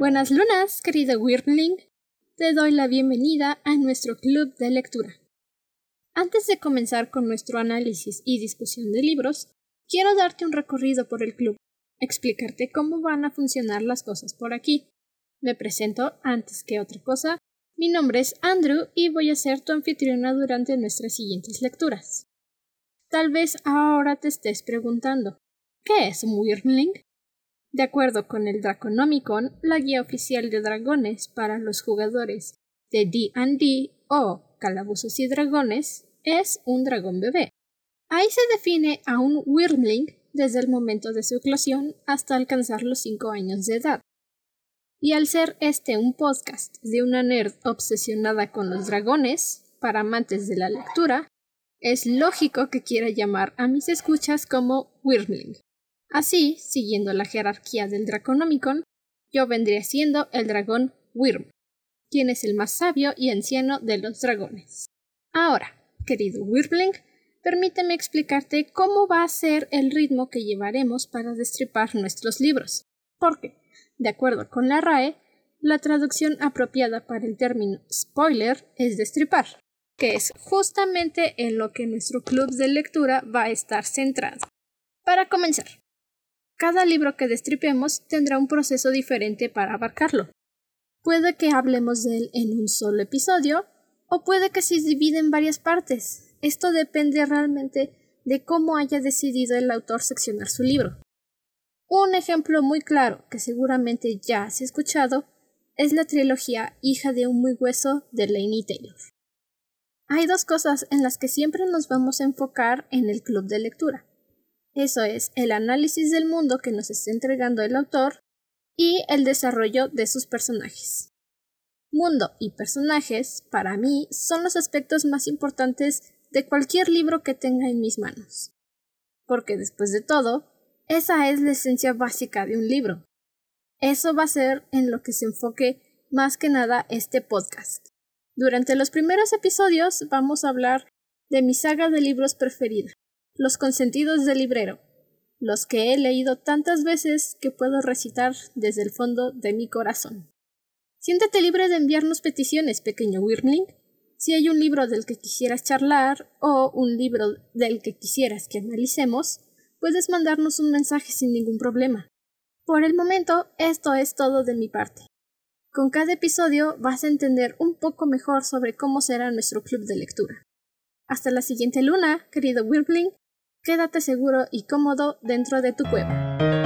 Buenas lunas, querido Wyrmling. Te doy la bienvenida a nuestro club de lectura. Antes de comenzar con nuestro análisis y discusión de libros, quiero darte un recorrido por el club, explicarte cómo van a funcionar las cosas por aquí. Me presento antes que otra cosa. Mi nombre es Andrew y voy a ser tu anfitriona durante nuestras siguientes lecturas. Tal vez ahora te estés preguntando, ¿qué es un Wyrmling? De acuerdo con el Draconomicon, la guía oficial de dragones para los jugadores de D&D o Calabozos y Dragones, es un dragón bebé. Ahí se define a un Wyrmling desde el momento de su eclosión hasta alcanzar los 5 años de edad. Y al ser este un podcast de una nerd obsesionada con los dragones, para amantes de la lectura, es lógico que quiera llamar a mis escuchas como Wyrmling. Así, siguiendo la jerarquía del Draconomicon, yo vendría siendo el dragón Wyrm, quien es el más sabio y anciano de los dragones. Ahora, querido Wyrmling, permíteme explicarte cómo va a ser el ritmo que llevaremos para destripar nuestros libros, porque, de acuerdo con la RAE, la traducción apropiada para el término spoiler es destripar, que es justamente en lo que nuestro club de lectura va a estar centrado. Para comenzar, cada libro que destripemos tendrá un proceso diferente para abarcarlo. Puede que hablemos de él en un solo episodio, o puede que se divida en varias partes. Esto depende realmente de cómo haya decidido el autor seccionar su libro. Un ejemplo muy claro, que seguramente ya has escuchado, es la trilogía Hija de un muy hueso de Lainey Taylor. Hay dos cosas en las que siempre nos vamos a enfocar en el club de lectura. Eso es el análisis del mundo que nos está entregando el autor y el desarrollo de sus personajes. Mundo y personajes, para mí, son los aspectos más importantes de cualquier libro que tenga en mis manos. Porque después de todo, esa es la esencia básica de un libro. Eso va a ser en lo que se enfoque más que nada este podcast. Durante los primeros episodios vamos a hablar de mi saga de libros preferida, los consentidos del librero, los que he leído tantas veces que puedo recitar desde el fondo de mi corazón. Siéntete libre de enviarnos peticiones, pequeño Wyrmling. Si hay un libro del que quisieras charlar o un libro del que quisieras que analicemos, puedes mandarnos un mensaje sin ningún problema. Por el momento, esto es todo de mi parte. Con cada episodio vas a entender un poco mejor sobre cómo será nuestro club de lectura. Hasta la siguiente luna, querido Wyrmling, quédate seguro y cómodo dentro de tu cueva.